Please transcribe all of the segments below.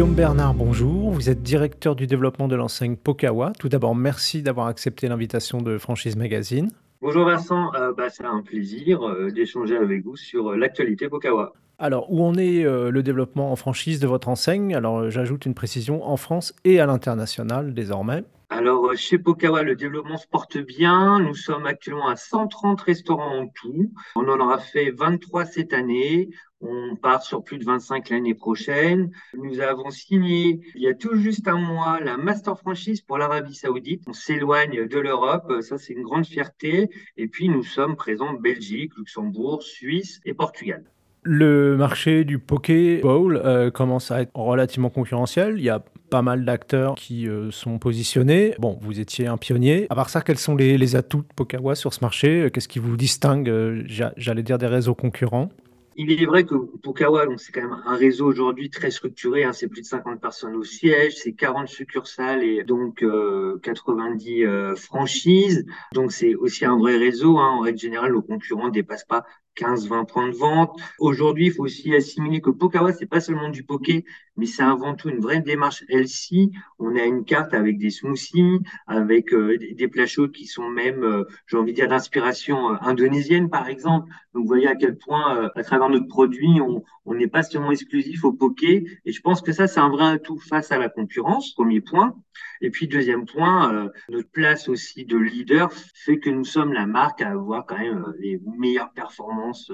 Guillaume Bernard, bonjour. Vous êtes directeur du développement de l'enseigne Pokawa. Tout d'abord, merci d'avoir accepté l'invitation de Franchise Magazine. Bonjour Vincent, euh, bah, c'est un plaisir euh, d'échanger avec vous sur euh, l'actualité Pokawa. Alors, où en est le développement en franchise de votre enseigne? Alors, j'ajoute une précision en France et à l'international désormais. Alors, chez Pokawa, le développement se porte bien. Nous sommes actuellement à 130 restaurants en tout. On en aura fait 23 cette année. On part sur plus de 25 l'année prochaine. Nous avons signé il y a tout juste un mois la master franchise pour l'Arabie Saoudite. On s'éloigne de l'Europe, ça c'est une grande fierté. Et puis nous sommes présents en Belgique, Luxembourg, Suisse et Portugal. Le marché du Poké Bowl euh, commence à être relativement concurrentiel. Il y a pas mal d'acteurs qui euh, sont positionnés. Bon, vous étiez un pionnier. À part ça, quels sont les, atouts de Pokawa sur ce marché? Qu'est-ce qui vous distingue, euh, j'allais dire, des réseaux concurrents? Il est vrai que Pokawa, c'est quand même un réseau aujourd'hui très structuré. Hein, c'est plus de 50 personnes au siège, c'est 40 succursales et donc 90 euh, euh, franchises. Donc c'est aussi un vrai réseau. Hein. En règle générale, nos concurrents ne dépassent pas 15-20 points de vente. Aujourd'hui, il faut aussi assimiler que Pokawa, c'est pas seulement du poké, mais c'est avant tout une vraie démarche LC. On a une carte avec des smoothies, avec euh, des plats chauds qui sont même, euh, j'ai envie de dire, d'inspiration euh, indonésienne, par exemple. Donc, vous voyez à quel point, à travers notre produit, on n'est pas seulement exclusif au poké. Et je pense que ça, c'est un vrai atout face à la concurrence, premier point. Et puis, deuxième point, notre place aussi de leader fait que nous sommes la marque à avoir quand même les meilleures performances,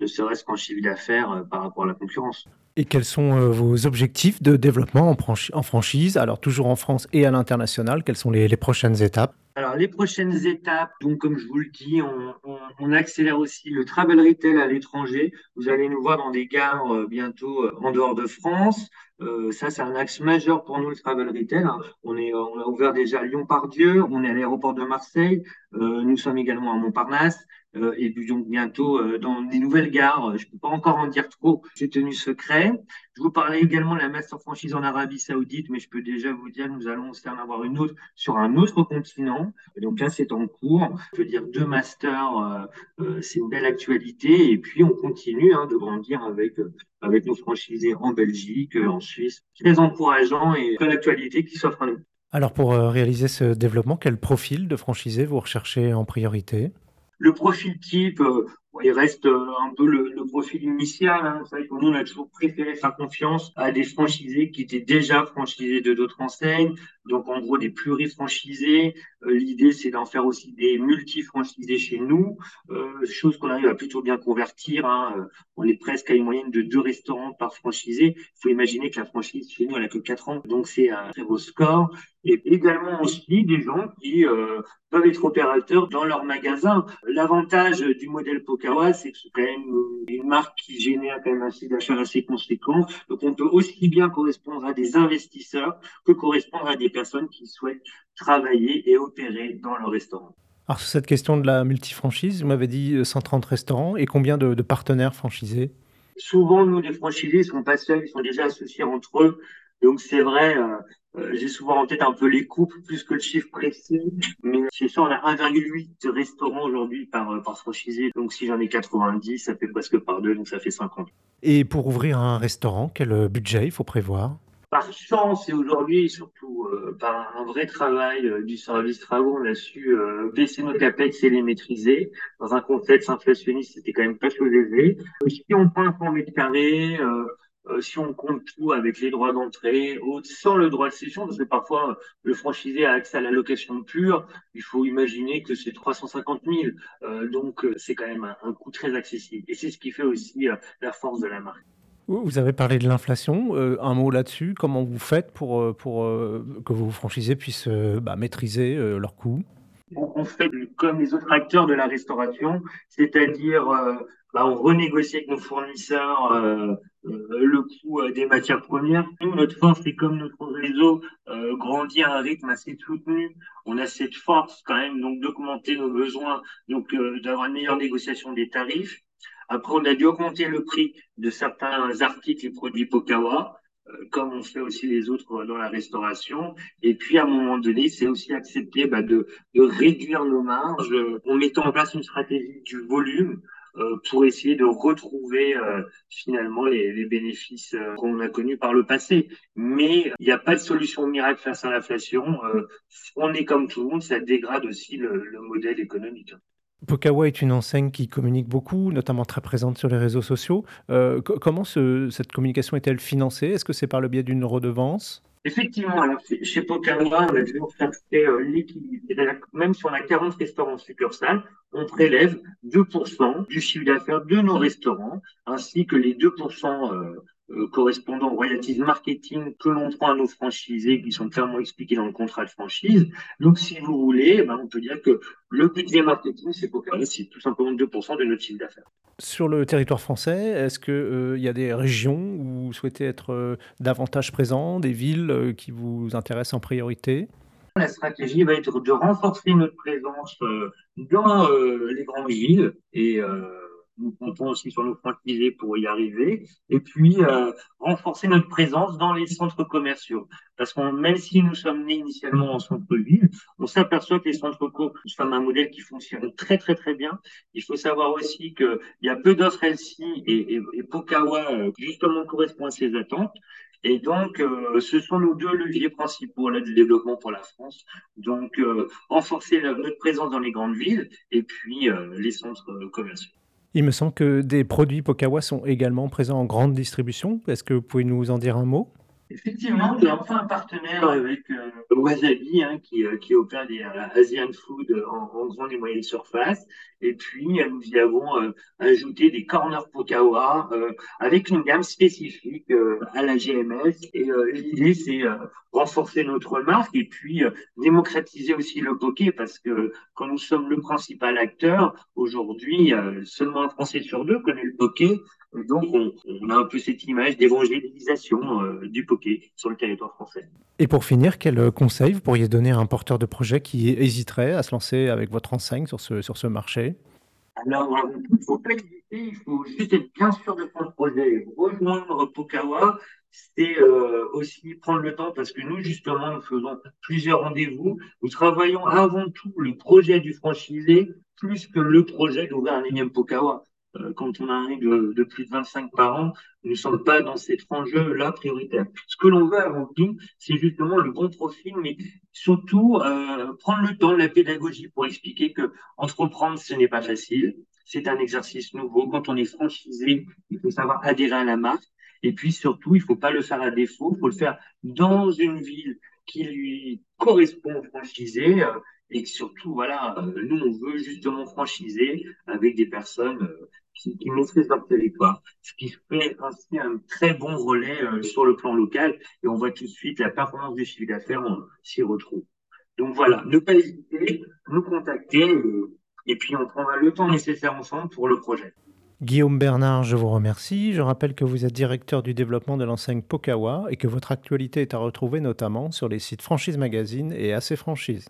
de serait-ce qu'en chiffre d'affaires par rapport à la concurrence. Et quels sont euh, vos objectifs de développement en, franchise? Alors toujours en France et à l'international, quelles sont les, prochaines étapes? Alors, les prochaines étapes, donc comme je vous le dis, on, accélère aussi le travel retail à l'étranger. Vous allez nous voir dans des gares euh, bientôt euh, en dehors de France. ça, c'est un axe majeur pour nous, le travel retail. Hein. On, on a ouvert déjà Lyon-Pardieu, on est à l'aéroport de Marseille, nous sommes également à Montparnasse. Euh, et donc bientôt euh, dans des nouvelles gares. Je ne peux pas encore en dire trop, c'est tenu secret. Je vous parlais également de la master franchise en Arabie Saoudite, mais je peux déjà vous dire que nous allons aussi en avoir une autre sur un autre continent. Et donc là, c'est en cours. Je veux dire, deux masters, euh, c'est une belle actualité. Et puis, on continue hein, de grandir avec, avec nos franchisés en Belgique, en Suisse. Très encourageant et une actualité qui s'offre à nous. Alors, pour réaliser ce développement, quel profil de franchisé vous recherchez en priorité? Le profil type, euh, il reste euh, un peu le, profil initial. Hein. Vous savez que nous, on a toujours préféré faire confiance à des franchisés qui étaient déjà franchisés de d'autres enseignes. Donc, en gros, des plurifranchisés. Euh, L'idée, c'est d'en faire aussi des multi-franchisés chez nous, euh, chose qu'on arrive à plutôt bien convertir. Hein. On est presque à une moyenne de deux restaurants par franchisé. Il faut imaginer que la franchise chez nous, elle a que quatre ans. Donc, c'est un très beau score. Et également aussi des gens qui peuvent être opérateurs dans leur magasin. L'avantage du modèle Pokawa, c'est quand même une marque qui génère quand même un chiffre d'achat assez conséquent. Donc on peut aussi bien correspondre à des investisseurs que correspondre à des personnes qui souhaitent travailler et opérer dans le restaurant. Alors sur cette question de la multifranchise, vous m'avez dit 130 euh, restaurants et combien de, de partenaires franchisés? Souvent, nous, les franchisés, ils sont pas seuls, ils sont déjà associés entre eux. Donc c'est vrai, euh, euh, j'ai souvent en tête un peu les coupes plus que le chiffre précis, mais c'est ça, on a 1,8 restaurants aujourd'hui par, euh, par franchisé. Donc si j'en ai 90, ça fait presque par deux, donc ça fait 50. Et pour ouvrir un restaurant, quel budget il faut prévoir? Par chance et aujourd'hui surtout par un vrai travail du service travaux, on a su baisser nos capex et les maîtriser. Dans un contexte inflationniste, c'était quand même pas chose aisée. Si on prend un 100 mètres carrés, euh, si on compte tout avec les droits d'entrée, sans le droit de cession, parce que parfois le franchisé a accès à la location pure, il faut imaginer que c'est 350 000. Euh, donc euh, c'est quand même un, coût très accessible. Et c'est ce qui fait aussi la force de la marque. Vous avez parlé de l'inflation. un mot là-dessus. Comment vous faites pour, pour que vos franchisés puissent bah, maîtriser leurs coûts? On fait comme les autres acteurs de la restauration, c'est-à-dire bah, on renégocie avec nos fournisseurs euh, euh, le coût euh, des matières premières. Nous, notre force, c'est comme notre réseau grandit à un rythme assez soutenu. On a cette force quand même donc d'augmenter nos besoins, donc d'avoir une meilleure négociation des tarifs. Après, on a dû augmenter le prix de certains articles et produits Pokawa comme on fait aussi les autres dans la restauration. Et puis, à un moment donné, c'est aussi accepter bah, de, de, réduire nos marges en mettant en place une stratégie du volume pour essayer de retrouver finalement les, bénéfices qu'on a connus par le passé. Mais il n'y a pas de solution miracle face à l'inflation. on est comme tout le monde, ça dégrade aussi le modèle économique. Pokawa est une enseigne qui communique beaucoup, notamment très présente sur les réseaux sociaux. Euh, comment cette communication est-elle financée? Est-ce que c'est par le biais d'une redevance? Effectivement, chez Pokawa, on a toujours fait euh, l'équilibre. Même si on a 40 restaurants succursales, on prélève 2% du chiffre d'affaires de nos restaurants, ainsi que les 2% euh, correspondant au royalties marketing que l'on prend à nos franchisés qui sont clairement expliqués dans le contrat de franchise. Donc, si vous voulez, ben, on peut dire que le budget marketing, c'est c'est tout simplement 2% de notre chiffre d'affaires. Sur le territoire français, est-ce qu'il euh, y a des régions où vous souhaitez être euh, davantage présent, des villes qui vous intéressent en priorité? La stratégie va être de renforcer notre présence dans les grandes villes et nous comptons aussi sur nos franchisés pour y arriver, et puis euh, renforcer notre présence dans les centres commerciaux. Parce que même si nous sommes nés initialement en centre-ville, on s'aperçoit que les centres co sont un modèle qui fonctionne très très très bien. Il faut savoir aussi qu'il y a peu d'offres LC et, et, et Pokawa euh, justement correspond à ces attentes. Et donc, euh, ce sont nos deux leviers principaux là, du développement pour la France. Donc, renforcer notre présence dans les grandes villes et puis les centres commerciaux. Il me semble que des produits Pokawa sont également présents en grande distribution. Est-ce que vous pouvez nous en dire un mot? Effectivement, a enfin un partenaire avec euh, Wasabi hein, qui, euh, qui, opère des euh, Asian food en, en, grande et moyenne surface. Et puis, nous y avons ajouté des corners Pokawa avec une gamme spécifique à la GMS. Et l'idée, c'est renforcer notre marque et puis démocratiser aussi le poké parce que quand nous sommes le principal acteur, aujourd'hui, seulement un Français sur deux connaît le poké donc, on, a un peu cette image d'évangélisation euh, du poké sur le territoire français. Et pour finir, quel conseil vous pourriez donner à un porteur de projet qui hésiterait à se lancer avec votre enseigne sur ce, sur ce marché? Alors, il ne faut pas hésiter, il faut juste être bien sûr de son projet. Rejoindre Pokawa, c'est euh, aussi prendre le temps parce que nous, justement, nous faisons plusieurs rendez-vous. Nous travaillons avant tout le projet du franchisé plus que le projet d'ouvrir un énième Pokawa. Euh, quand on arrive de, de, plus de 25 par an, nous ne sommes pas dans cet enjeu-là prioritaire. Ce que l'on veut avant tout, c'est justement le bon profil, mais surtout euh, prendre le temps la pédagogie pour expliquer que entreprendre, ce n'est pas facile. C'est un exercice nouveau. Quand on est franchisé, il faut savoir adhérer à la marque. Et puis surtout, il ne faut pas le faire à défaut, il faut le faire dans une ville qui lui correspond au franchisé. Euh, et surtout, voilà, nous, on veut justement franchiser avec des personnes qui, qui maîtrisent leur territoire, ce qui fait ainsi un très bon relais euh, sur le plan local. Et on voit tout de suite la performance du chiffre d'affaires, s'y retrouve. Donc voilà, ne pas hésiter, nous contacter, et puis on prendra le temps nécessaire ensemble pour le projet. Guillaume Bernard, je vous remercie. Je rappelle que vous êtes directeur du développement de l'enseigne Pokawa et que votre actualité est à retrouver notamment sur les sites Franchise Magazine et AC Franchise.